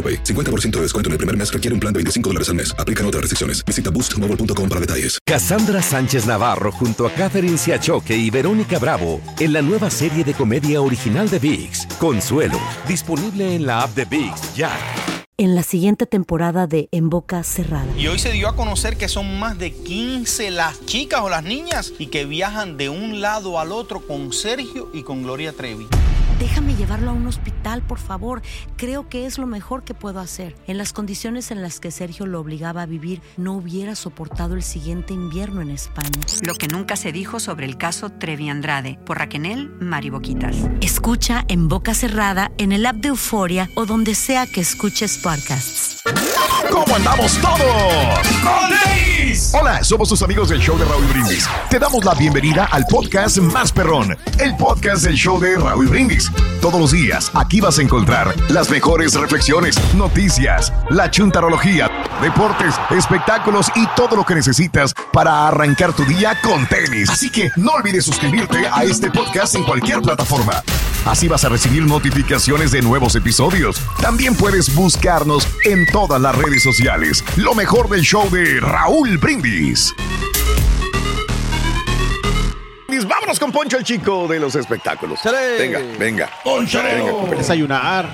AroPay. 50% de descuento en el primer mes requiere un plan de 25 dólares al mes. Aplican otras restricciones. Visita boostmobile.com para detalles. Cassandra Sánchez Navarro junto a Catherine Siachoque y Verónica Bravo en la nueva serie de comedia original de VIX, Consuelo, disponible en la app de VIX ya. en la siguiente temporada de En Boca Cerrada. Y hoy se dio a conocer que son más de 15 las chicas o las niñas y que viajan de un lado al otro con Sergio y con Gloria Trevi. Déjame llevarlo a un hospital, por favor. Creo que es lo mejor que puedo hacer. En las condiciones en las que Sergio lo obligaba a vivir, no hubiera soportado el siguiente invierno en España. Lo que nunca se dijo sobre el caso Trevi Andrade por Raquel Mariboquitas. Escucha en boca cerrada, en el app de Euforia o donde sea que escuches podcasts. ¿Cómo andamos todos? Hola, somos tus amigos del show de Raúl Brindis. Te damos la bienvenida al podcast Más Perrón, el podcast del show de Raúl Brindis. Todos los días aquí vas a encontrar las mejores reflexiones, noticias, la chuntarología, deportes, espectáculos y todo lo que necesitas para arrancar tu día con tenis. Así que no olvides suscribirte a este podcast en cualquier plataforma. Así vas a recibir notificaciones de nuevos episodios. También puedes buscarnos en todas las redes sociales. Lo mejor del show de Raúl Brindis. Vámonos con Poncho el chico de los espectáculos. Venga, venga. Poncho. Venga. Desayunar.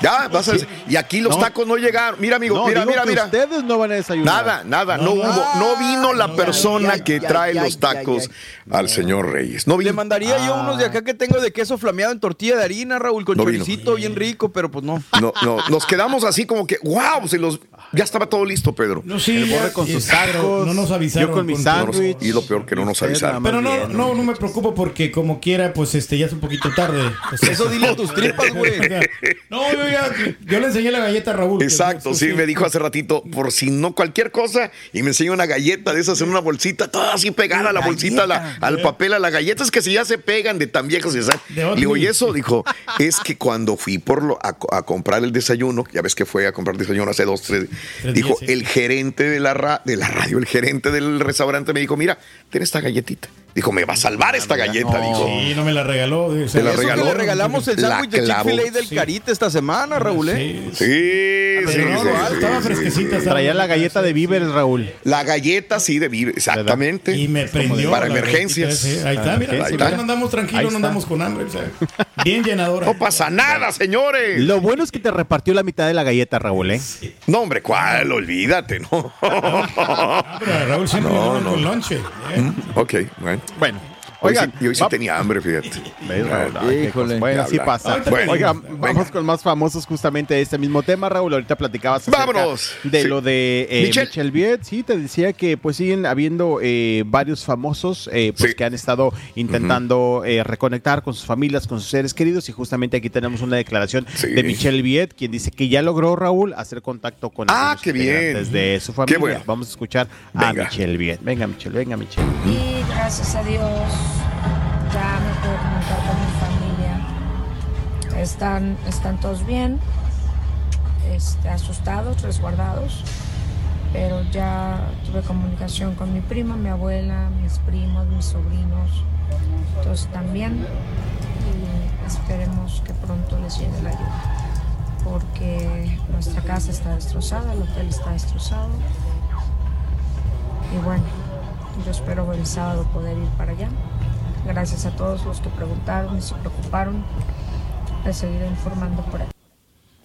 Ya, vas a Y aquí los No. tacos no llegaron. Mira, amigo, No, mira, digo mira, que mira. Ustedes no van a desayunar. Nada, nada, no, No, hubo, no vino la no, persona ya, que ya, trae ya, los ya, tacos ya, al señor Reyes. No vino. Le mandaría yo unos de acá que tengo de queso flameado en tortilla de harina, Raúl, con No vino. choricito bien rico, pero pues no. No, no, nos quedamos así como que, wow, se los, ya estaba todo listo, Pedro. No, sí, El borre con sus tacos, No nos avisaron. yo con mi sándwich. Y lo peor que no nos avisaron. Pero no, bien. no, no me preocupo porque como quiera, pues este ya es un poquito tarde. O sea, Eso dile a tus tripas, güey. No, yo ya, yo le enseñé la galleta a Raúl. Exacto, sí, me dijo hace ratito, por si no cualquier cosa, y me enseñó una galleta de esas en una bolsita, toda así pegada a la bolsita, la- al papel, a las galletas que si ya se pegan de tan viejas Le digo, y eso, dijo, es que cuando fui por lo, a, co- a comprar el desayuno, ya ves que fue a comprar desayuno hace dos, tres, Tres dijo, días, sí. el gerente de la, ra- de la radio, el gerente del restaurante me dijo, mira, ten esta galletita. Dijo, me va a salvar esta galleta, dijo. Sí, no me la regaló. o sea, Te la Eso que regaló. le regalamos el sándwich de. Chick-fil-A del Sí. Carita esta semana, Raúl, ¿eh? Sí, sí. Sí, no, estaba sí, fresquecita. Traía la galleta de víveres, Raúl. La galleta sí de vive, exactamente. Y me prendió. Para emergencias. galletita, sí. Ahí está, mira. Ahí si está. no andamos tranquilos, no andamos con hambre. o sea, bien llenadora. No pasa nada, señores. Lo bueno es que te repartió la mitad de la galleta, Raúl, ¿eh? No, hombre, ¿cuál? Olvídate, ¿no? Pero Raúl siempre no. con lonche. ¿eh? ok, bueno. Bueno. Hoy Oigan, sí, y hoy sí tenía hambre, fíjate. Híjole. Bueno, así pasa. Bueno, Oigan, venga. vamos con más famosos justamente de este mismo tema, Raúl. Ahorita platicabas Vámonos. de Sí. lo de eh, Michelle. Michelle. Viet. Sí, te decía que pues siguen habiendo eh, varios famosos eh, pues, Sí. que han estado intentando eh, reconectar con sus familias, con sus seres queridos. Y justamente aquí tenemos una declaración Sí. de Michelle Viet, quien dice que ya logró, Raúl, hacer contacto con Ah, qué bien. de su familia. bueno. Vamos a escuchar a. Michelle Viet. Venga, Michelle, venga, Michelle. Y gracias a Dios ya me puedo comunicar con mi familia. Están, están todos bien, este, asustados, resguardados, pero ya tuve comunicación con mi prima, mi abuela, mis primos, mis sobrinos, todos bien y esperemos que pronto les llegue la ayuda, porque nuestra casa está destrozada, el hotel está destrozado y bueno, yo espero el sábado poder ir para allá. Gracias a todos los que preguntaron y se preocuparon. Les seguiré informando por ahí.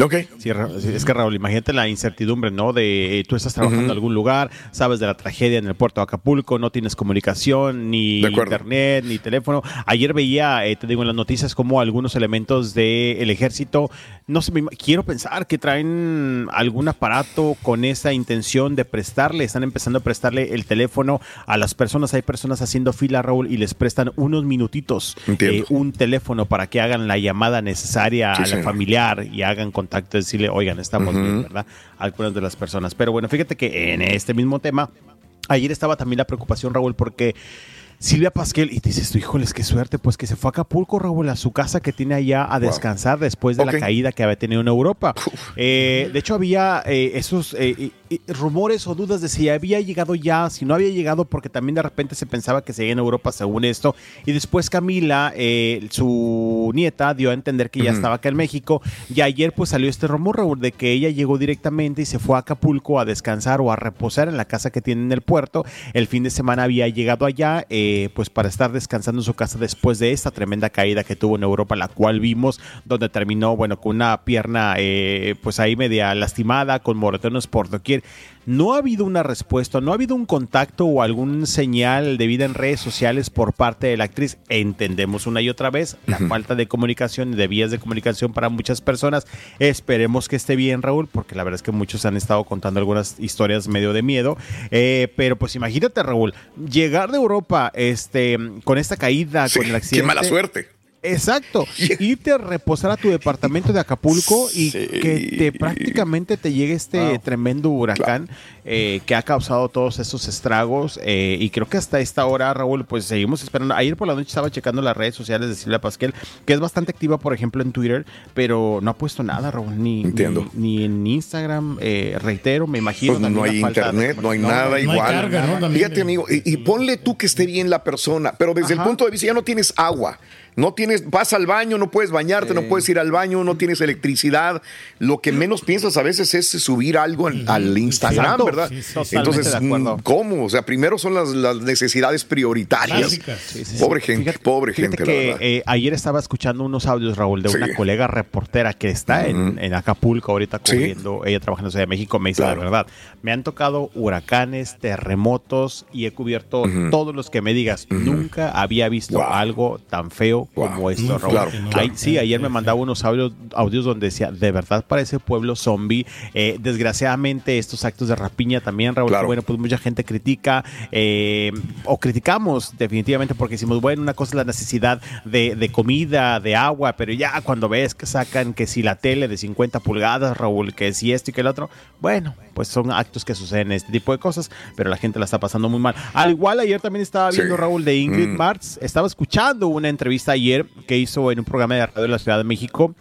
Ok. Sí, es que Raúl, imagínate la incertidumbre, ¿no? De eh, tú estás trabajando en algún lugar, sabes de la tragedia en el puerto de Acapulco, no tienes comunicación, ni De internet, ni teléfono. Ayer veía, eh, te digo en las noticias, como algunos elementos del ejército, no sé, me quiero pensar que traen algún aparato con esa intención de prestarle, están empezando a prestarle el teléfono a las personas. Hay personas haciendo fila, Raúl, y les prestan unos minutitos, eh, un teléfono para que hagan la llamada necesaria Sí, a la señor. familiar y hagan contacto, decirle, oigan, estamos bien, ¿verdad? Algunas de las personas. Pero bueno, fíjate que en este mismo tema, ayer estaba también la preocupación, Raúl, porque Silvia Pasquel, y dices tú, híjoles, qué suerte, pues que se fue a Acapulco, Raúl, a su casa que tiene allá a descansar después de la caída que había tenido en Europa. Eh, de hecho, había eh, esos eh, rumores o dudas de si había llegado ya, si no había llegado, porque también de repente se pensaba que seguía en Europa según esto. Y después Camila, eh, su nieta, dio a entender que ya estaba acá en México. Y ayer pues salió este rumor, Raúl, de que ella llegó directamente y se fue a Acapulco a descansar o a reposar en la casa que tiene en el puerto. El fin de semana había llegado allá, eh, pues para estar descansando en su casa después de esta tremenda caída que tuvo en Europa, la cual vimos, donde terminó, bueno, con una pierna, eh, pues ahí media lastimada, con moretones por doquier. No ha habido una respuesta, no ha habido un contacto o algún señal de vida en redes sociales por parte de la actriz. Entendemos una y otra vez la falta de comunicación y de vías de comunicación para muchas personas. Esperemos que esté bien, Raúl, porque la verdad es que muchos han estado contando algunas historias medio de miedo. Eh, pero pues imagínate, Raúl, llegar de Europa este, con esta caída, con el accidente. Qué mala suerte. Exacto. Irte a reposar a tu departamento de Acapulco y que te prácticamente te llegue este tremendo huracán eh, que ha causado todos estos estragos. eh, y creo que hasta esta hora, Raúl, pues seguimos esperando. Ayer por la noche estaba checando las redes sociales de Silvia Pasquel, que es bastante activa, por ejemplo, en Twitter, pero no ha puesto nada, Raúl, ni, Entiendo. ni, ni en Instagram. eh, reitero, me imagino. Pues no hay de- internet, no hay nada igual. Fíjate, amigo, y, y ponle tú que esté bien la persona, pero desde el punto de vista ya no tienes agua. No tienes, vas al baño, no puedes bañarte, no puedes ir al baño, no tienes electricidad. Lo que menos piensas a veces es subir algo al, al Instagram, Exacto. ¿verdad? Sí, Entonces, mm, ¿cómo? O sea, primero son las, las necesidades prioritarias. Sí. Pobre gente, pobre Fíjate gente, la que verdad. eh, ayer estaba escuchando unos audios, Raúl, de una colega reportera que está en, en Acapulco ahorita cubriendo, ella trabaja en Ciudad de México, me dice la verdad, me han tocado huracanes, terremotos y he cubierto todos los que me digas, nunca había visto algo tan feo como esto, Raúl. Claro, Ay, sí, ayer me mandaba unos audios, audios donde decía, de verdad parece pueblo zombie. Eh, desgraciadamente estos actos de rapiña también, Raúl, Claro. bueno, pues mucha gente critica eh, o criticamos definitivamente porque decimos, bueno, una cosa es la necesidad de, de comida, de agua, pero ya cuando ves que sacan que si la tele de 50 pulgadas, Raúl, que si esto y que el otro, bueno, pues son actos que suceden este tipo de cosas, pero la gente la está pasando muy mal. Al igual ayer también estaba viendo, Sí. Raúl, de Ingrid Mm. Martz, estaba escuchando una entrevista ayer que hizo en un programa de radio de la Ciudad de México.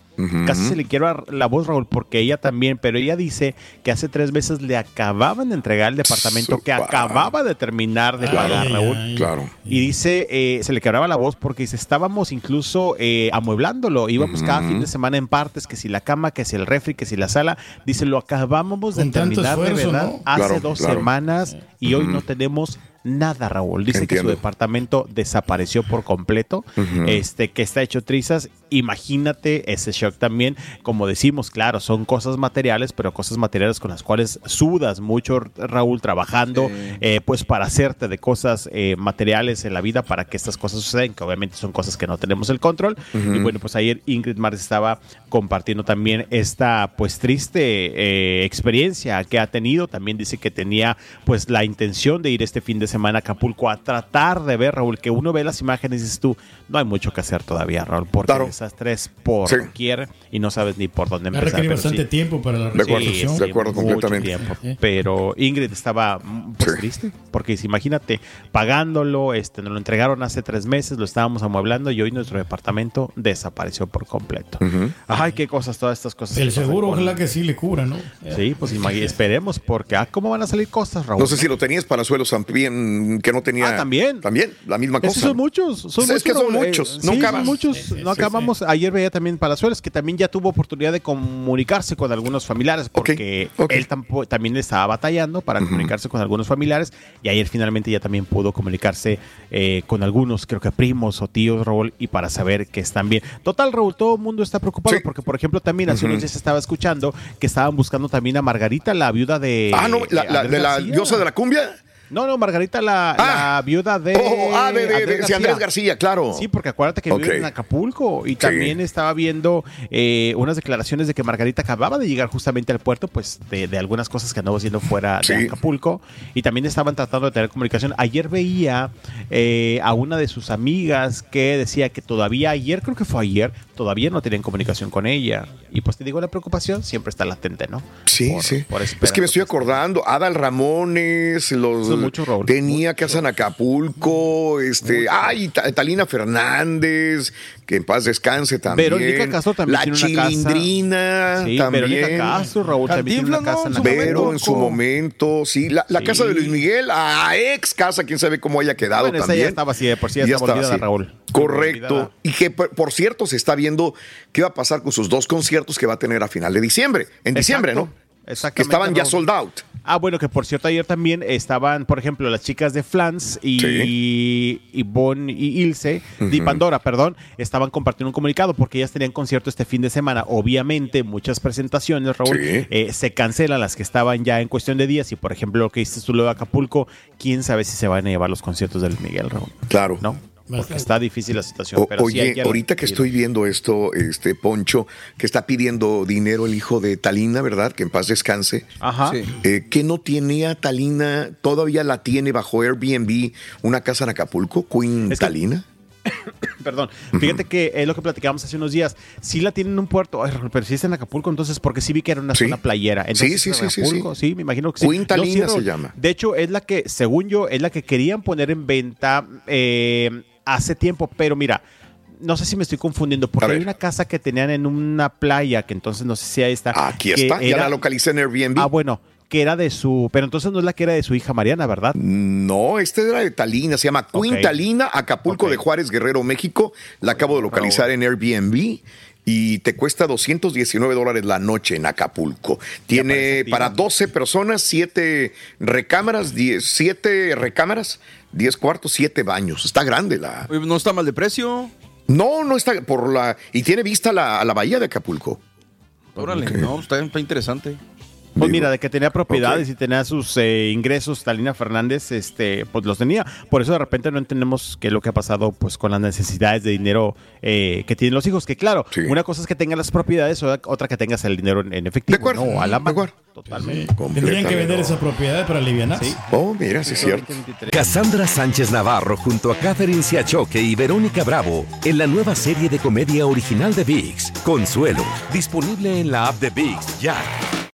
Casi se le quiebra la voz, Raúl, porque ella también, pero ella dice que hace tres meses le acababan de entregar el departamento que acababa de terminar de pagar, Raúl. Claro. Y dice, eh, se le quebraba la voz porque dice, estábamos incluso eh, amueblándolo, íbamos cada fin de semana en partes, que si la cama, que si el refri, que si la sala. Dice, lo acabamos de terminar de verdad ¿no? hace Claro, dos claro. semanas y hoy no tenemos nada, Raúl. Dice que su departamento desapareció por completo, este que está hecho trizas. Imagínate ese shock también. Como decimos, claro, son cosas materiales, pero cosas materiales con las cuales sudas mucho, Raúl, trabajando, eh, pues para hacerte de cosas eh, materiales en la vida para que estas cosas sucedan, que obviamente son cosas que no tenemos el control. Y bueno, pues ayer Ingrid Martz estaba compartiendo también esta pues triste eh, experiencia que ha tenido. También dice que tenía pues la intención de ir este fin de semana a Acapulco a tratar de ver, Raúl, que uno ve las imágenes y dices tú, no hay mucho que hacer todavía, Raúl, porque Claro. Desastres por Sí. doquier y no sabes ni por dónde empezar. requerir pero bastante sí. tiempo para la De acuerdo, reconstrucción. de acuerdo mucho completamente. tiempo. Sí. Pero Ingrid estaba mm, pues, Sí. triste, porque si imagínate, pagándolo, este, nos lo entregaron hace tres meses, lo estábamos amueblando y hoy nuestro departamento desapareció por completo. Ujú. Ay, qué cosas, todas estas cosas. El que seguro, ojalá que sí le cubra, ¿no? Sí, pues esperemos, porque ah, ¿cómo van a salir cosas, Raúl? No sé si lo tenías para suelos también, que no tenía. Ah, también. También, la misma Es que cosa. son muchos, son Es que muchos, son eh, muchos, no sí, acabas. son muchos, no acabamos. Ayer veía también Palazuelos que también ya tuvo oportunidad de comunicarse con algunos familiares porque él tampo- también estaba batallando para comunicarse con algunos familiares y ayer finalmente ya también pudo comunicarse eh, con algunos, creo que primos o tíos, Raúl, y para saber que están bien. Total, Raúl, todo el mundo está preocupado porque, por ejemplo, también hace Ujú. unos días estaba escuchando que estaban buscando también a Margarita, la viuda de... Ah, no, la, la- de la diosa de la cumbia. No, no, Margarita, la, la viuda de. Oh, ah, de- de- de- sí, Andrés García, claro. Sí, porque acuérdate que vive Ok. en Acapulco y también estaba viendo eh, unas declaraciones de que Margarita acababa de llegar justamente al puerto, pues de, de algunas cosas que andaba haciendo fuera de Acapulco y también estaban tratando de tener comunicación. Ayer veía eh, a una de sus amigas que decía que todavía ayer, creo que fue ayer, todavía no tenían comunicación con ella. Y pues te digo, la preocupación siempre está latente, ¿no? Sí, Por- sí. por es que me estoy acordando. Adal Ramones, los Son muchos, Raúl. tenía casa en Acapulco, este, ay, Ta- Talina Fernández, que en paz descanse también. Verónica Castro también La tiene una casa. Chilindrina Sí, también. Verónica Castro, Raúl, también tiene una casa en Vero en su momento, sí. La, la Sí. casa de Luis Miguel, a ex casa, quién sabe cómo haya quedado Bueno, esa también. ya estaba así, de por sí ya Ya estaba estaba olvidada, así. Raúl. Correcto. Olvidada. Y que, por por cierto, se está viendo qué va a pasar con sus dos conciertos que va a tener a final de diciembre. En diciembre, ¿no? Que Exactamente. estaban ya sold out. Ah, bueno, que por cierto, ayer también estaban, por ejemplo, las chicas de Flans y, y Bon y Ilse, de Ujú. Pandora, perdón, estaban compartiendo un comunicado porque ellas tenían concierto este fin de semana. Obviamente, muchas presentaciones, Raúl, Sí. eh, se cancelan las que estaban ya en cuestión de días. Y por ejemplo, lo que dices tú, lo de Acapulco, quién sabe si se van a llevar los conciertos del Miguel, Raúl. Claro. ¿No? Porque está difícil la situación. O- pero sí, oye, ahorita que estoy viendo esto, este Poncho, que está pidiendo dinero el hijo de Talina, ¿verdad? Que en paz descanse. Ajá. Sí. Eh, que no tenía Talina, todavía la tiene bajo Airbnb, una casa en Acapulco, Queen Talina. Perdón, fíjate que es lo que platicábamos hace unos días. Sí la tienen en un puerto, ay, pero sí está en Acapulco, entonces, porque sí vi que era una Sí. zona playera. Entonces, Sí, sí, en sí, sí, Acapulco, sí. me imagino que sí. Queen Talina se llama. De hecho, es la que, según yo, es la que querían poner en venta eh, hace tiempo, pero mira. No sé si me estoy confundiendo, porque hay una casa que tenían en una playa, que entonces no sé si ahí está. Aquí está, ya la localicé en Airbnb. Ah, bueno, que era de su. Pero entonces no es la que era de su hija Mariana, ¿verdad? No, este era de Talina, se llama Queen Ok. Talina, Acapulco de Juárez, Guerrero, México. La acabo de localizar en Airbnb y te cuesta 219 dólares la noche en Acapulco. Tiene para 12 personas, 7 recámaras, 10, 7 recámaras, 10 cuartos, 7 baños. Está grande la. ¿No está mal de precio? No, no está por la. Y tiene vista a la, a la bahía de Acapulco. Órale, no, está, está interesante. Pues mira, de que tenía propiedades y tenía sus eh, ingresos, Talina Fernández, este, pues los tenía. Por eso de repente no entendemos qué es lo que ha pasado pues con las necesidades de dinero eh, que tienen los hijos. Que claro, una cosa es que tengas las propiedades, otra que tengas el dinero en, en efectivo. No, a la mano. Totalmente. Tendrían que vender esa propiedad para aliviar. Sí. Oh, mira, sí es cierto. Cassandra Sánchez Navarro junto a Catherine Siachoque y Verónica Bravo en la nueva serie de comedia original de VIX, Consuelo, disponible en la app de VIX ya.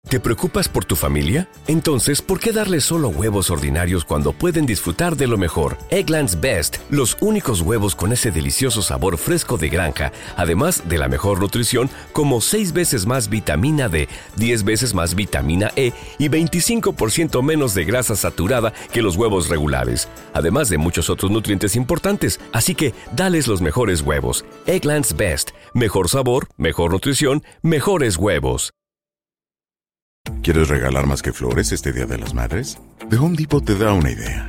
¿Te preocupas por tu familia? Entonces, ¿por qué darles solo huevos ordinarios cuando pueden disfrutar de lo mejor? Eggland's Best, los únicos huevos con ese delicioso sabor fresco de granja, además de la mejor nutrición, como 6 veces más vitamina D, 10 veces más vitamina E y 25% menos de grasa saturada que los huevos regulares, además de muchos otros nutrientes importantes. Así que, dales los mejores huevos. Eggland's Best, mejor sabor, mejor nutrición, mejores huevos. ¿Quieres regalar más que flores este Día de las Madres? The Home Depot te da una idea.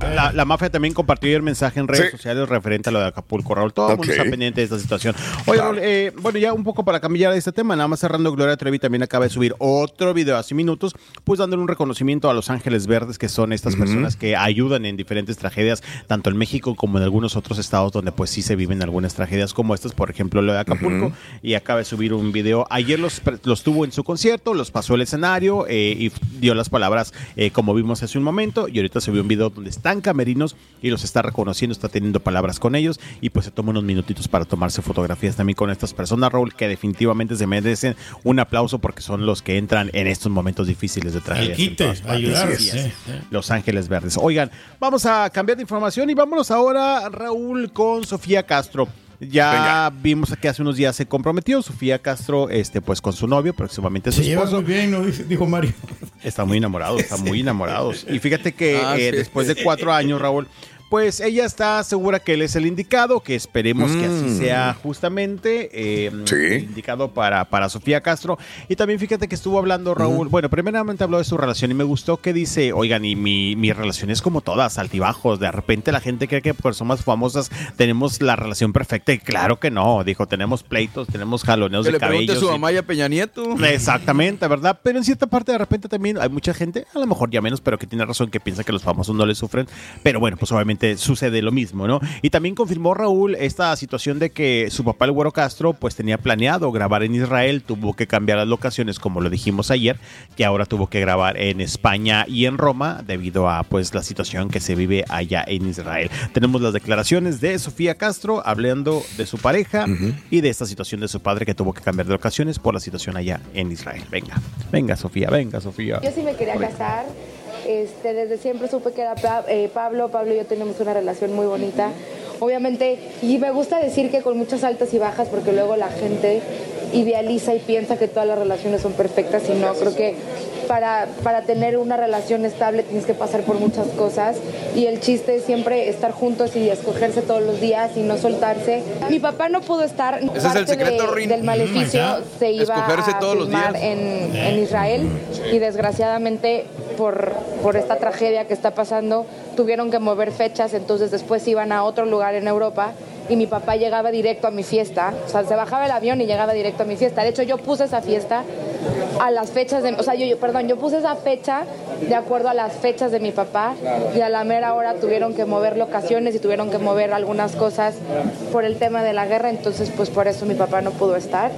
La, la mafia también compartió ayer mensaje en redes Sí. sociales referente a lo de Acapulco, Raúl. Todo el mundo Ok. está pendiente de esta situación. Oye, Raúl, eh, bueno, ya un poco para cambiar de este tema, nada más cerrando, Gloria Trevi también acaba de subir otro video hace minutos, pues dándole un reconocimiento a los Ángeles Verdes, que son estas personas que ayudan en diferentes tragedias, tanto en México como en algunos otros estados donde pues sí se viven algunas tragedias como estas, por ejemplo, lo de Acapulco, y acaba de subir un video. Ayer los, los tuvo en su concierto, los pasó el escenario, eh, y dio las palabras eh, como vimos hace un momento y ahorita se vio un video donde camerinos y los está reconociendo, está teniendo palabras con ellos y pues se toma unos minutitos para tomarse fotografías también con estas personas, Raúl, que definitivamente se merecen un aplauso porque son los que entran en estos momentos difíciles de tragedia. Quite, ayudar. Los Ángeles Verdes. Oigan, vamos a cambiar de información y vámonos ahora, Raúl, con Sofía Castro. Ya vimos que hace unos días se comprometió Sofía Castro, este, pues con su novio, próximamente su Se llevan esposo. muy bien, ¿no? Dice- dijo Mario. Están muy enamorados, están muy enamorados. Y fíjate que Ah, eh, sí. después de cuatro años, Raúl, pues ella está segura que él es el indicado, que esperemos que así Mm. sea justamente eh, indicado para, para Sofía Castro. Y también fíjate que estuvo hablando Raúl, bueno, primeramente habló de su relación y me gustó que dice, oigan, y mi, mi relación es como todas, altibajos. De repente la gente cree que por personas famosas tenemos la relación perfecta y claro que no, dijo, tenemos pleitos, tenemos jaloneos Que de cabello. su mamá y a Peña Nieto. Exactamente, ¿verdad? Pero en cierta parte de repente también hay mucha gente, a lo mejor ya menos, pero que tiene razón, que piensa que los famosos no le sufren. Pero bueno, pues obviamente sucede lo mismo, ¿no? Y también confirmó Raúl esta situación de que su papá, el Güero Castro, pues tenía planeado grabar en Israel, tuvo que cambiar las locaciones, como lo dijimos ayer, que ahora tuvo que grabar en España y en Roma debido a pues la situación que se vive allá en Israel. Tenemos las declaraciones de Sofía Castro hablando de su pareja y de esta situación de su padre que tuvo que cambiar de locaciones por la situación allá en Israel. Venga, venga Sofía, venga Sofía. Yo sí me quería casar. Este, desde siempre supe que era eh, Pablo. Pablo y yo tenemos una relación muy bonita. Obviamente, y me gusta decir que con muchas altas y bajas, porque luego la gente idealiza y piensa que todas las relaciones son perfectas y no. Creo que para, para tener una relación estable tienes que pasar por muchas cosas y el chiste es siempre estar juntos y escogerse todos los días y no soltarse. Mi papá no pudo estar. Ese es el parte secreto, de- del maleficio Mm, se iba Escogerse a todos los filmar días. en, en Israel y desgraciadamente por, por esta tragedia que está pasando tuvieron que mover fechas, entonces después iban a otro lugar en Europa y mi papá llegaba directo a mi fiesta, o sea, se bajaba el avión y llegaba directo a mi fiesta. De hecho, yo puse esa fiesta a las fechas de, o sea, yo, yo- perdón, yo puse esa fecha de acuerdo a las fechas de mi papá y a la mera hora tuvieron que mover locaciones y tuvieron que mover algunas cosas por el tema de la guerra, entonces pues por eso mi papá no pudo estar.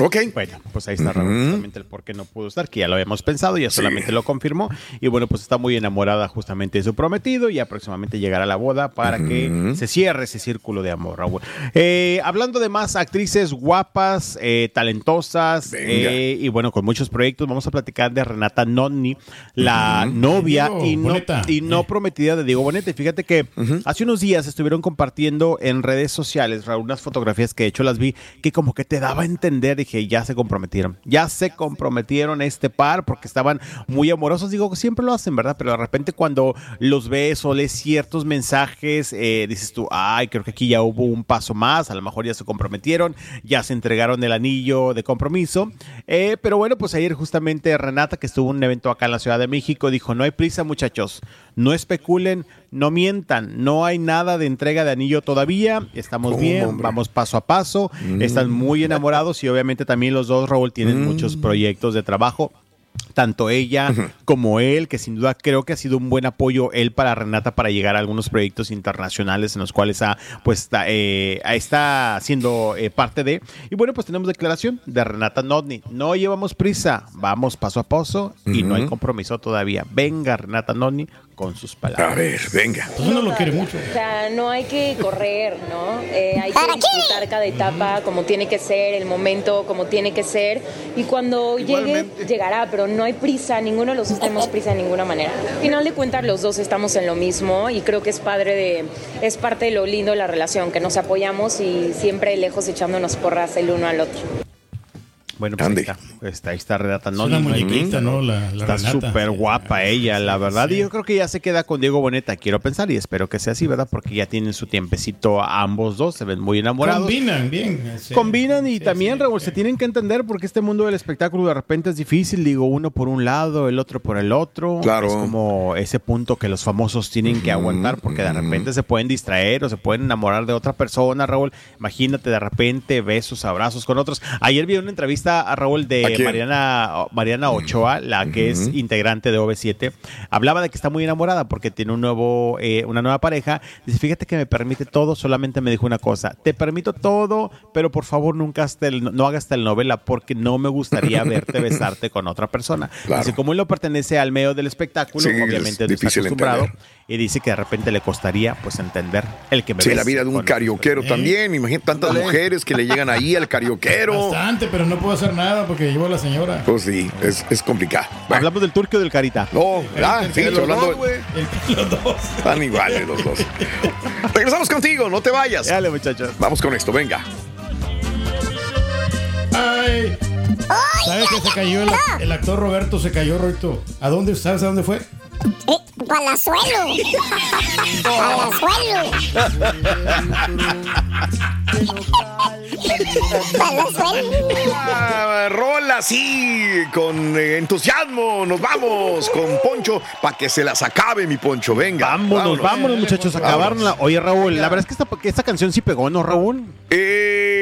Ok. Bueno, pues ahí está Raúl, justamente el por qué no pudo estar, que ya lo habíamos pensado, ya solamente lo confirmó. Y bueno, pues está muy enamorada justamente de su prometido y próximamente llegará a la boda para que se cierre ese círculo de amor, Raúl. Eh, hablando de más actrices guapas, eh, talentosas eh, y bueno, con muchos proyectos, vamos a platicar de Renata Nonni, la novia Diego y no, y no prometida de Diego Boneta. Y fíjate que hace unos días estuvieron compartiendo en redes sociales, Raúl, unas fotografías que de hecho las vi, que como que te daba a entender, dije, ya se comprometieron, ya se comprometieron este par porque estaban muy amorosos. Digo, siempre lo hacen, ¿verdad? Pero de repente cuando los ves o lees ciertos mensajes, eh, dices tú, ay, creo que aquí ya hubo un paso más, a lo mejor ya se comprometieron, ya se entregaron el anillo de compromiso. Eh, pero bueno, pues ayer justamente Renata, que estuvo en un evento acá en la Ciudad de México, dijo, no hay prisa muchachos, no especulen, no mientan, no hay nada de entrega de anillo todavía, estamos ¿Cómo, bien, hombre? vamos paso a paso, Mm. están muy enamorados y obviamente también los dos, Raúl, tienen Mm. muchos proyectos de trabajo. Tanto ella como él, que sin duda creo que ha sido un buen apoyo él para Renata para llegar a algunos proyectos internacionales en los cuales ha, pues, está, eh, está siendo eh, parte de. Y bueno, pues tenemos declaración de Renata Nodni. No llevamos prisa, vamos paso a paso y no hay compromiso todavía. Venga Renata Nodni con sus palabras. A ver, venga. no lo quiere mucho. O sea, no hay que correr, ¿no? Eh, hay que disfrutar cada etapa como tiene que ser, el momento como tiene que ser. Y cuando llegue, llegará, pero no hay prisa, ninguno de los dos tenemos prisa de ninguna manera. Al final de cuentas, los dos estamos en lo mismo y creo que es padre de, es parte de lo lindo de la relación, que nos apoyamos y siempre lejos echándonos porras el uno al otro. Bueno, pues ahí está, está, ahí está Renata Es Nodni. una no muñequita, ¿no? La- la está súper guapa ella, la verdad. Y yo creo que ya se queda con Diego Boneta, quiero pensar, y espero que sea así, ¿verdad? Porque ya tienen su tiempecito a ambos dos, se ven muy enamorados. Combinan bien. sí. Combinan y también, Raúl, se tienen que entender porque este mundo del espectáculo de repente es difícil. Digo, uno por un lado, el otro por el otro. Claro. Es como ese punto que los famosos tienen que aguantar porque de repente se pueden distraer o se pueden enamorar de otra persona, Raúl. Imagínate de repente besos, abrazos con otros. Ayer vi una entrevista entrevista a Raúl ¿A de? Mariana, Mariana Ochoa, la que es integrante de OV7, hablaba de que está muy enamorada porque tiene un nuevo, eh, una nueva pareja. Dice, fíjate que me permite todo, solamente me dijo una cosa, te permito todo, pero por favor nunca hasta el- no hagas telenovela porque no me gustaría verte besarte con otra persona. Claro. Dice, como él no pertenece al medio del espectáculo, Sí, es obviamente no está acostumbrado. entender. Y dice que de repente le costaría pues entender el que me Sí, la vida de un carioquero también. Imagínate tantas mujeres que le llegan ahí al carioquero. Bastante, pero no puedo hacer nada porque llevo a la señora. Pues sí, es, es complicado. Hablamos del turco y del carita. No, ah, sí, Los hablando. dos. Los dos. Están iguales los dos. Regresamos contigo, no te vayas. Dale, muchachos. Vamos con esto, venga. Ay. ¿Sabes que se cayó el, el actor Roberto? Se cayó, Roberto. ¿A dónde? ¿Sabes a dónde fue? Palazuelo. Palazuelo. Ah, rola así, con eh, entusiasmo. Nos vamos con Poncho para que se las acabe, mi Poncho. Venga. Vámonos, vámonos, muchachos. Acabaron la. Oye, Raúl, la verdad es que esta, que esta canción sí pegó, ¿no, Raúl? Eh,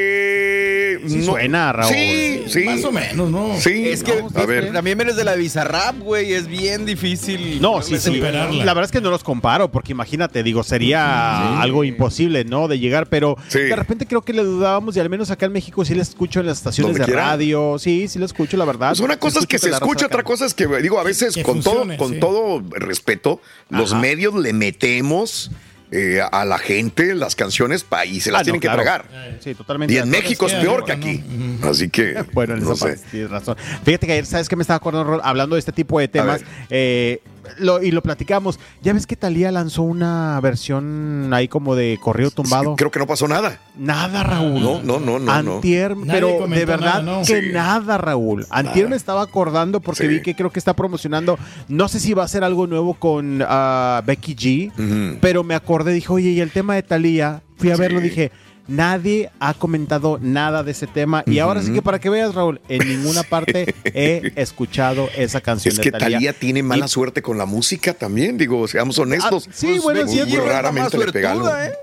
sí no. suena, Raúl. Sí, sí. Más o menos, ¿no? Sí, Es que a ver. también vienes de la Bizarrap, güey. Es bien difícil. No, sí, sí. La verdad es que no los comparo, porque imagínate, digo, sería algo imposible, ¿no? De llegar, pero de repente creo que le dudábamos y al menos acá en México sí la escucho en las estaciones de quiera. radio. Sí, sí la escucho, la verdad. Pues una cosa es que se escucha, otra cosa es que, digo, a veces Que con funcione, todo, con todo respeto, los medios le metemos eh, a la gente las canciones y se las Ah, no, tienen que tragar. Sí, totalmente. Y en. México es peor que aquí. Así que, Bueno, en no esa sé. parte tienes razón. Fíjate que ayer, ¿sabes qué me estaba acordando, Rol? Hablando de este tipo de temas, eh, lo- y lo platicamos. Ya ves que Talía lanzó una versión ahí como de correo tumbado. creo que no pasó nada. Nada, Raúl. No, no, no, no. no. Antier, pero de verdad nada, ¿no? que Sí. nada, Raúl. Antier Nada. me estaba acordando porque Sí. vi que creo que está promocionando, no sé si va a ser algo nuevo con ah, Becky G, pero me acordé, dije, oye, y el tema de Talía, fui a verlo, dije, nadie ha comentado nada de ese tema. Y ahora sí que para que veas, Raúl, en ninguna parte he escuchado esa canción Es de que Thalía. Talía tiene mala Y- suerte con la música también, digo, seamos honestos. Ah, sí, bueno, sí, muy raramente le pega algo. suertuda, ¿eh?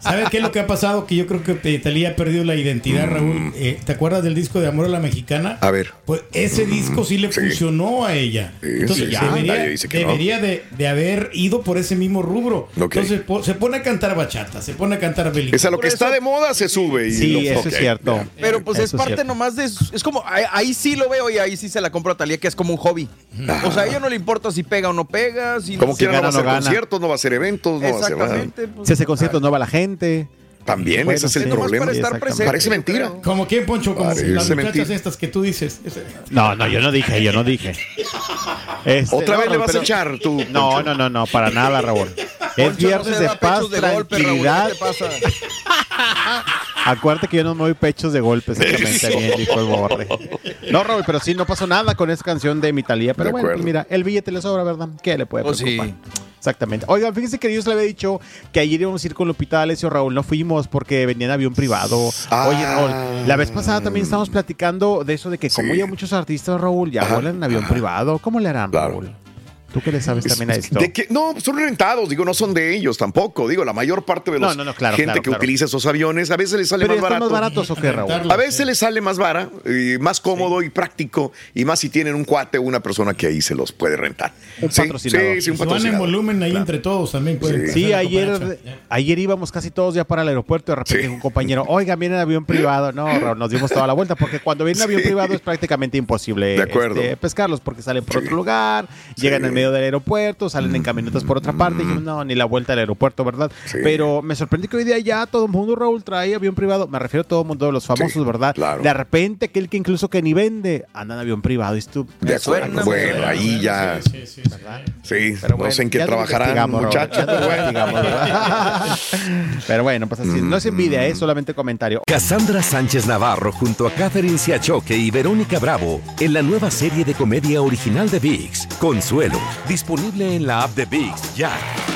¿Sabes qué es lo que ha pasado? Que yo creo que Talía ha perdido la identidad, Raúl. Eh, ¿Te acuerdas del disco de Amor a la Mexicana? A ver. Pues ese disco sí le funcionó a ella. Entonces sí, sí. debería, dice que no. de, de haber ido por ese mismo rubro. Entonces po- se pone a cantar bachata, se pone a cantar belly. Es a lo que está de moda se sube. Y Sí, lo- eso ok, es cierto. ya. Pero pues es Eso es parte cierto. nomás de. Es como. Ahí, ahí sí lo veo y ahí sí se la compro a Talía, que es como un hobby. O sea, a ella no le importa si pega o no pega. Si Como si quiera, no va gana a no hacer gana. conciertos, no va a hacer eventos, no va a hacer nada. Exactamente. pues, Si hace conciertos no va la gente. También, Bueno, ese es el problema. para estar. Parece mentira. Como quién, Poncho, como Parece las muchachas mentira. estas que tú dices. No, no, yo no dije, yo no dije. Este, ¿Otra no, vez le vas a echar tú? No, Poncho? no, no, no, para nada, Raúl. Es no viernes de paz, golpe, Raúl, tranquilidad. ¿qué te pasa? Acuérdate que yo no me doy pechos de golpe, exactamente, bien, dijo el borre. No, Raúl, pero sí, no pasó nada con esa canción de mi Talía. Pero De bueno, acuerdo. pues mira, el billete le sobra, ¿verdad? ¿Qué le puede Pues sí. Exactamente. Oigan, fíjense que Dios le había dicho que ayer íbamos a ir con Lupita D'Alessio, Raúl. No fuimos porque venía en avión privado. Ah. Oye, Raúl, la vez pasada también estábamos platicando de eso de que como Sí. ya muchos artistas, Raúl, ya Ajá. vuelan en avión Ajá. privado. ¿Cómo le harán, Claro. Raúl? ¿Tú qué le sabes también a esto? ¿De qué? No, son rentados, digo, no son de ellos tampoco. Digo, la mayor parte de No, los no, no, claro, gente claro, que claro. utiliza esos aviones, a veces les sale ¿Pero más barato. más baratos o qué, Raúl? A veces les sale más vara, y más cómodo y práctico, y más si tienen un cuate o una persona que ahí se los puede rentar. Un Sí, patrocinador. Sí, sí, un Si van en patrocinador. volumen ahí entre todos también pueden. Sí, ayer, ayer íbamos casi todos ya para el aeropuerto. De repente Sí. un compañero, oiga, viene en avión privado. No, Raúl, nos dimos toda la vuelta porque cuando viene en avión Sí. privado es prácticamente imposible De acuerdo. este, pescarlos porque salen por Sí. otro lugar, llegan en medio del aeropuerto, salen en camionetas por otra parte. Y dijimos, no, ni la vuelta al aeropuerto, ¿verdad? Sí. Pero me sorprendí que hoy día ya todo el mundo, Raúl, trae avión privado. Me refiero a todo el mundo, los famosos, Sí, ¿verdad? claro. De repente, aquel que incluso que ni vende, anda en avión privado. Y tú, De acuerdo. Bueno, suena. ahí ya. Sí, sí, sí. Sí, Pero no bueno, sé en qué trabajarán, muchachos. pero bueno. Pero bueno, pues así, no es envidia, es solamente comentario. Cassandra Sánchez Navarro junto a Catherine Siachoque y Verónica Bravo en la nueva serie de comedia original de VIX, Consuelo, disponible en la app de VIX ya.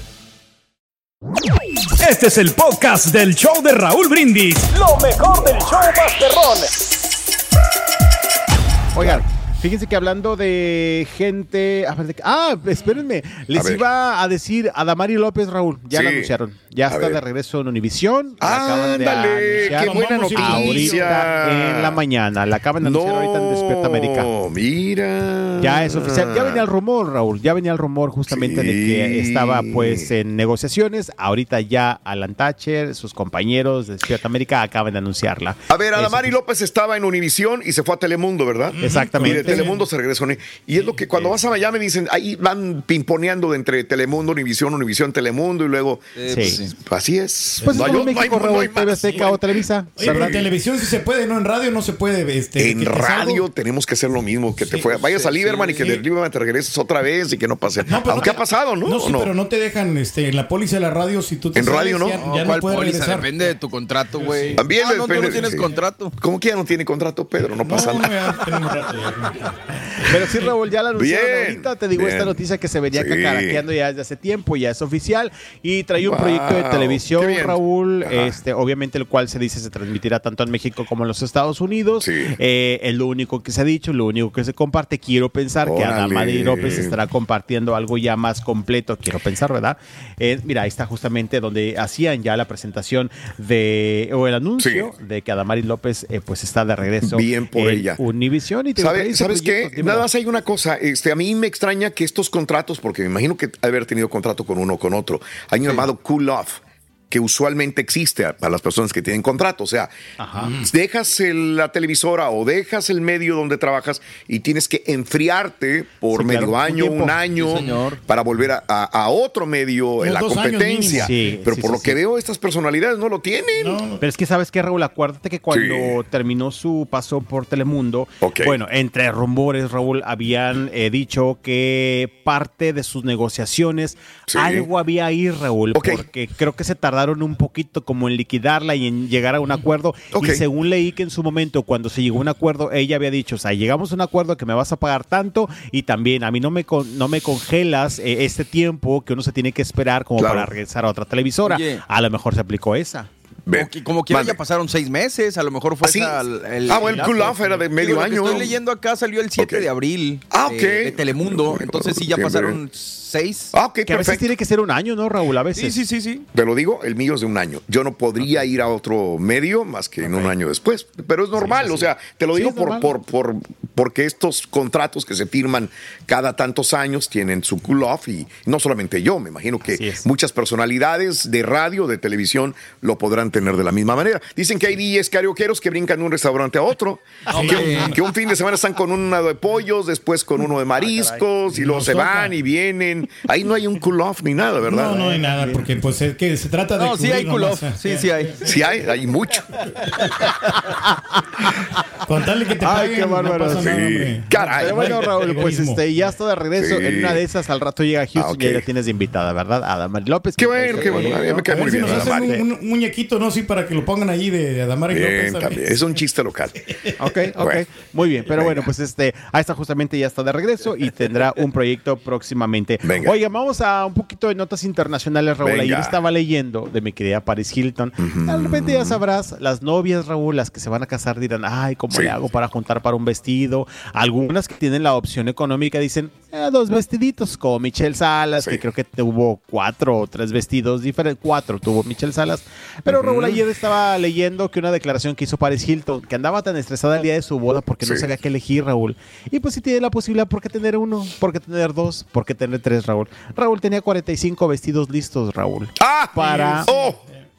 Este es el podcast del show de Raúl Brindis. Lo mejor del show Masterrón. Oigan, fíjense que hablando de gente. a ver, de- Ah, espérenme. Les ver. iba a decir a Damari López, Raúl. Ya Sí. la anunciaron. Ya está de regreso en Univisión. Ándale, qué buena Ahorita noticia. en la mañana. La acaban de anunciar ahorita en Despierta América. mira. Ya es oficial. Ya venía el rumor, Raúl. Ya venía el rumor justamente de que estaba pues en negociaciones. Ahorita ya Alan Thatcher, sus compañeros de Despierta América acaban de anunciarla. A ver, Adamari López estaba en Univisión y se fue a Telemundo, ¿verdad? Exactamente. De Telemundo se regresó. Y es lo que cuando vas a Miami dicen, ahí van pimponeando de entre Telemundo, Univisión, Univisión, Telemundo y luego. Sí, pues, Así es. Pues No como no hay- México, no hay Raúl, más. TV Azteca o Televisa. Oye, en televisión sí se puede, ¿no? En radio no se puede. Este, En te radio salgo. tenemos que hacer lo mismo, que te fue, vayas sí, a Lieberman y que sí. de Lieberman te regreses otra vez y que no pase. No, Aunque no ha pasado, ¿no? No, ¿O sí, no? pero no te dejan este, en la póliza de la radio si tú te En radio, ¿no? Ya, No, ya no ¿cuál puedes póliza? regresar. Depende de tu contrato, güey. También ah, no, tú depende. no tienes contrato. ¿Cómo que ya no tiene contrato, Pedro? No pasa No, nada. Pero sí, Raúl, ya la anunciaron ahorita. Te digo, esta noticia que se venía cacaraqueando ya desde hace tiempo, ya es oficial. Y trae un Wow, proyecto de televisión. Raúl, Ajá. este, obviamente el cual se dice se transmitirá tanto en México como en los Estados Unidos. Sí. Eh, es lo único que se ha dicho, lo único que se comparte. Quiero pensar que. Adamari López estará compartiendo algo ya más completo. Quiero pensar, ¿verdad? Eh, mira, ahí está justamente donde hacían ya la presentación de, o el anuncio de que Adamari López eh, pues está de regreso Bien por en ella. Univisión. Y te digo, ¿Sabe- trae ese ¿Sabes qué? dímelo. Nada más hay una cosa. Este, a mí me extraña que estos contratos, porque me imagino que haber tenido contrato con uno o con otro, hay un llamado cool que usualmente existe a, a las personas que tienen contrato. O sea, dejas el- la televisora o dejas el medio donde trabajas y tienes que enfriarte por Sí, medio claro, año, un año, Sí, señor. para volver a, a- a otro medio en la competencia. Sí, Pero sí, por sí, lo sí. que veo, estas personalidades no lo tienen. No, Pero es que sabes que Raúl, acuérdate que cuando Sí. terminó su paso por Telemundo, bueno, entre rumores, Raúl, habían eh, dicho que parte de sus negociaciones, Sí. algo había ahí, Raúl, porque creo que se tardaron un poquito como en liquidarla y en llegar a un acuerdo. Y según leí que en su momento, cuando se llegó a un acuerdo, ella había dicho, o sea, llegamos a un acuerdo que me vas a pagar tanto y también a mí no me, con- no me congelas eh, este tiempo que uno se tiene que esperar como Claro. para regresar a otra televisora. Oye. A lo mejor se aplicó esa. Como, que- como quiera, mande. ya pasaron seis meses. A lo mejor fue ¿Ah, sí? esa el, el- Ah, bueno, el cool off era de Digo, medio lo que año. estoy leyendo acá salió el 7 Ok. de abril. Ah, eh, de Telemundo. Entonces sí, ya pasaron seis. Ah, ok, Que a veces tiene que ser un año, ¿no, Raúl? A veces. Sí, sí, sí, sí. Te lo digo, el mío es de un año. Yo no podría ir a otro medio más que en un año después. Pero es normal, o sea, te lo Sí, digo por, por, por- porque estos contratos que se firman cada tantos años tienen su cool off y no solamente yo, me imagino que Así muchas personalidades de radio, de televisión, lo podrán tener de la misma manera. Dicen que hay DJs carioqueros que brincan de un restaurante a otro, que, que un fin de semana están con uno de pollos, después con uno de mariscos y luego Nos se toca. van y vienen. Ahí no hay un cool off ni nada, ¿verdad? No, no hay nada, porque pues es que se trata de. No, sí hay cubrir cool nomás, off. eh. Sí, sí hay. Sí hay, hay mucho. Con tal de que te Ay, paguen, qué bárbaro, no pasa sí. nada, hombre. Caray. Pero bueno, Raúl, pues Egoísmo. este, ya está de regreso. Sí. En una de esas, al rato llega Houston Ah, ok. y ahí la tienes de invitada, ¿verdad? Adamari López. Qué bueno, qué bueno. A mí me cae A ver muy si bien. nos hacen Adamari. un, un muñequito, ¿no? Sí, para que lo pongan allí de, de Adamari López. Bien, también. también. Es un chiste local. Ok, ok. Bueno. Muy bien, pero bueno, pues este, ahí está justamente ya está de regreso y tendrá un proyecto próximamente. Venga. Oiga, vamos a un poquito de notas internacionales, Raúl. Venga. Ayer estaba leyendo de mi querida Paris Hilton. De repente ya sabrás, las novias, Raúl, las que se van a casar dirán, ay, le hago para juntar para un vestido? Algunas que tienen la opción económica dicen, eh, dos vestiditos, como Michelle Salas, que creo que tuvo cuatro o tres vestidos diferentes, cuatro tuvo Michelle Salas. Pero Raúl ayer estaba leyendo que una declaración que hizo Paris Hilton, que andaba tan estresada el día de su boda porque no Sí. sabía qué elegir, Raúl. Y pues si tiene la posibilidad, ¿por qué tener uno? ¿Por qué tener dos? ¿Por qué tener tres, Raúl? Raúl tenía 45 vestidos listos, Raúl. Para...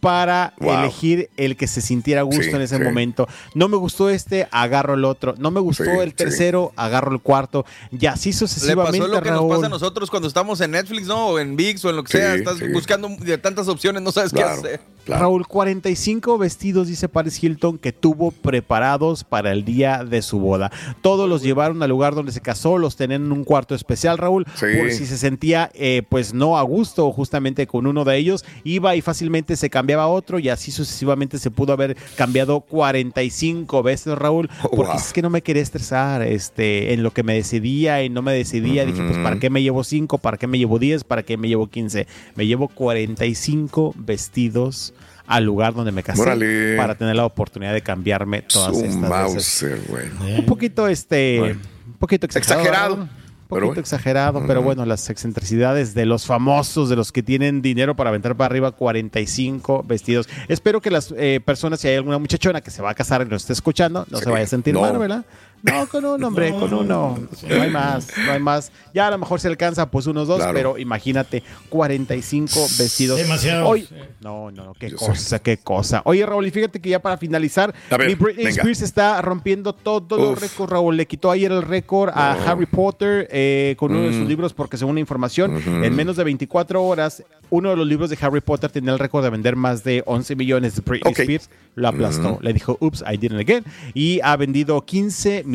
Para Wow. elegir el que se sintiera a gusto Sí, en ese sí. momento. No me gustó este, agarro el otro. No me gustó Sí, el sí. tercero, agarro el cuarto. Y así Le sucesivamente, pasó lo que Raúl. nos pasa a nosotros cuando estamos en Netflix, ¿no? O en VIX o en lo que Sí, sea. Estás sí. buscando de tantas opciones, no sabes Claro, qué hacer. Raúl, 45 vestidos, dice Paris Hilton, que tuvo preparados para el día de su boda. Todos los llevaron al lugar donde se casó, los tenían en un cuarto especial, Raúl. Sí. Por si se sentía, eh, pues no a gusto justamente con uno de ellos, iba y fácilmente se cambiaba a otro y así sucesivamente se pudo haber cambiado 45 veces, Raúl. Porque wow. es que no me quería estresar este, en lo que me decidía y no me decidía. Dije, pues, ¿para qué me llevo 5? ¿Para qué me llevo 10? ¿Para qué me llevo 15? Me llevo 45 vestidos al lugar donde me casé Órale. para tener la oportunidad de cambiarme todas Su estas. Mauser, güey. Un poquito este, un poquito exagerado. Exagerado. Un pero poquito bueno. exagerado, pero bueno, las excentricidades de los famosos, de los que tienen dinero para aventar para arriba 45 vestidos. Espero que las eh, personas, si hay alguna muchachona que se va a casar y nos esté escuchando, no se vaya a sentir No. mal, ¿verdad? No, con uno, hombre, con uno. No hay más, no hay más. Ya a lo mejor se alcanza pues unos dos, Claro. pero imagínate, 45 vestidos. Demasiado. Hoy, no, no, no, qué cosa, qué cosa. Oye, Raúl, y fíjate que ya para finalizar, ver, mi Britney venga. Spears está rompiendo todos los Uf. récords, Raúl. Le quitó ayer el récord a No. Harry Potter eh, con uno de sus Mm. libros, porque según la información, en menos de 24 horas, uno de los libros de Harry Potter tenía el récord de vender más de 11 millones de Britney Ok. Spears. Lo aplastó. Mm. Le dijo, ups, I did it again. Y ha vendido 15 millones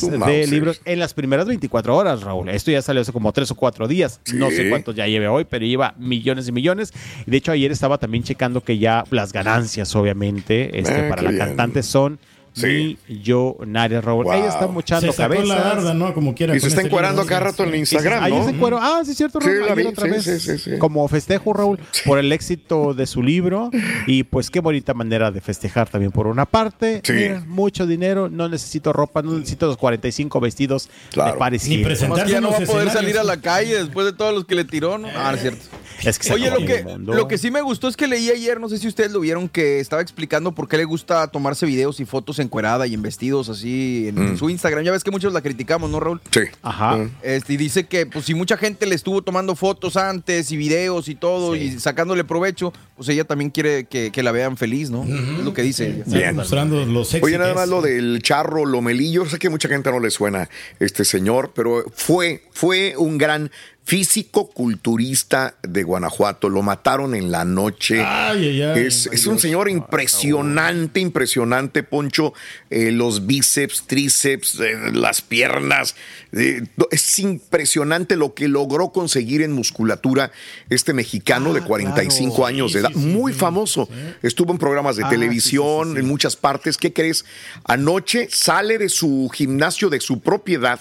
Su de libros en las primeras 24 horas, Raúl. Esto ya salió hace como 3 o 4 días. No sé cuántos ya lleve hoy, pero lleva millones y millones. De hecho, ayer estaba también checando que ya las ganancias, obviamente, este, Ah, para la bien. cantante son millonarias, Raúl. Wow. Ella está mochando cabezas. la barda, ¿no? Como quiera. Y se está ese encuerando cada rato en Instagram, Ahí ¿no? se encueró. Ah, sí, es cierto, Sí, Raúl. vi, otra sí, vez. sí, sí, sí. Como festejo, Raúl, por el éxito de su libro. Y pues qué bonita manera de festejar también por una parte. Sí. Mira, mucho dinero, no necesito ropa, no necesito los 45 vestidos de Paris Ni presentarse ya no va a poder salir a la calle después de todos los que le tiró, ¿no? Ah, es cierto. Es que se Oye, lo que, lo que sí me gustó es que leí ayer, no sé si ustedes lo vieron, que estaba explicando por qué le gusta tomarse videos y fotos encuerada y en vestidos así en Mm. su Instagram. Ya ves que muchos la criticamos, ¿no, Raúl? Sí. Ajá. Mm. Este, y dice que pues si mucha gente le estuvo tomando fotos antes y videos y todo y sacándole provecho, pues ella también quiere que, que la vean feliz, ¿no? Es lo que dice ella. Bien. Mostrando los sexy Oye, nada más lo del charro Lomelillo. Sé que mucha gente no le suena este señor, pero fue, fue un gran físico culturista de Guanajuato. Lo mataron en la noche. Ay, ay, ay. es es un señor impresionante, impresionante, Poncho. Eh, los bíceps, tríceps, eh, las piernas. eh, es impresionante lo que logró conseguir en musculatura este mexicano de 45 claro. años Sí, de edad. sí, sí, Muy famoso. Estuvo en programas de Ah, televisión, en muchas partes. ¿Qué crees? Anoche sale de su gimnasio de su propiedad,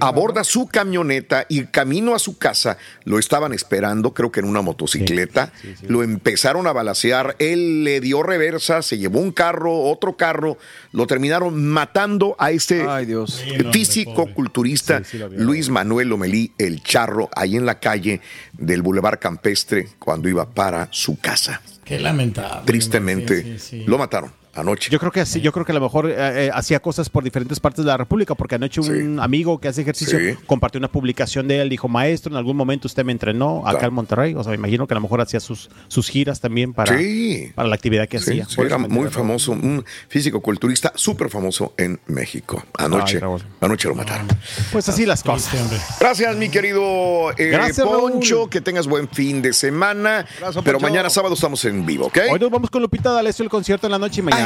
aborda su camioneta y camino a su casa. Lo estaban esperando, creo que en una motocicleta. Lo empezaron a balacear. Él le dio reversa, se llevó un carro, otro carro. Lo terminaron matando a este Ay, Dios. Sí, no, hombre, físico-culturista Sí, sí lo vi. Luis Manuel Lomelí, el charro, ahí en la calle del Boulevard Campestre, cuando iba para su casa. Qué lamentable. Tristemente, Sí, sí, sí. lo mataron anoche. Yo creo que así, yo creo que a lo mejor eh, eh, hacía cosas por diferentes partes de la República, porque anoche un amigo que hace ejercicio Sí. compartió una publicación de él, dijo, maestro, en algún momento usted me entrenó acá Claro. en Monterrey. O sea, me imagino que a lo mejor hacía sus, sus giras también para, Sí. para la actividad que Sí, hacía. era muy famoso, un físico-culturista súper famoso en México. Anoche, Ay, anoche lo mataron. Pues así las cosas. Gracias, mi querido eh, Gracias, Raúl. Poncho. Que tengas buen fin de semana. Gracias, Pero mañana sábado estamos en vivo, ¿ok? Hoy nos vamos con Lupita D'Alessio el concierto en la noche y mañana Ay,